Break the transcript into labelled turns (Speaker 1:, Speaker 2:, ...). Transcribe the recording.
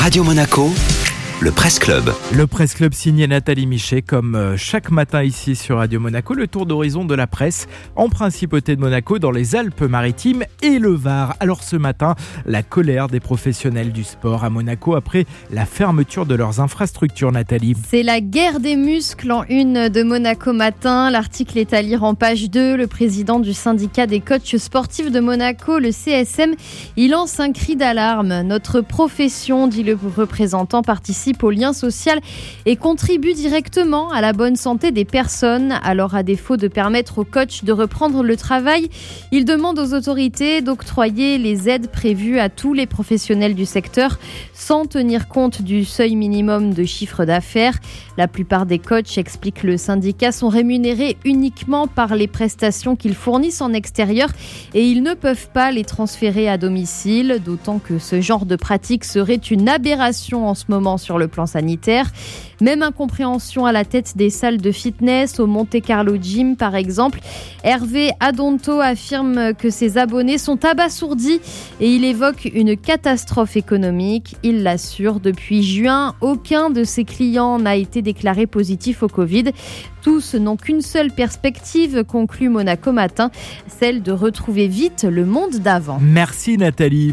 Speaker 1: Radio Monaco, le Presse Club.
Speaker 2: Le Presse Club signé Nathalie Michet, comme euh, chaque matin ici sur Radio Monaco, le tour d'horizon de la presse en principauté de Monaco, dans les Alpes-Maritimes et le Var. Alors ce matin, la colère des professionnels du sport à Monaco après la fermeture de leurs infrastructures, Nathalie.
Speaker 3: C'est la guerre des muscles en une de Monaco matin. L'article est à lire en page 2. Le président du syndicat des coachs sportifs de Monaco, le CSM, il lance un cri d'alarme. Notre profession, dit le représentant, participe au lien social et contribue directement à la bonne santé des personnes. Alors, à défaut de permettre aux coachs de reprendre le travail, il demande aux autorités d'octroyer les aides prévues à tous les professionnels du secteur sans tenir compte du seuil minimum de chiffre d'affaires. La plupart des coachs, explique le syndicat, sont rémunérés uniquement par les prestations qu'ils fournissent en extérieur et ils ne peuvent pas les transférer à domicile, d'autant que ce genre de pratique serait une aberration en ce moment le plan sanitaire. Même incompréhension à la tête des salles de fitness, au Monte Carlo Gym par exemple. Hervé Adonto affirme que ses abonnés sont abasourdis et il évoque une catastrophe économique. Il l'assure, depuis juin, aucun de ses clients n'a été déclaré positif au Covid. Tous n'ont qu'une seule perspective, conclut Monaco Matin, celle de retrouver vite le monde d'avant.
Speaker 2: Merci Nathalie.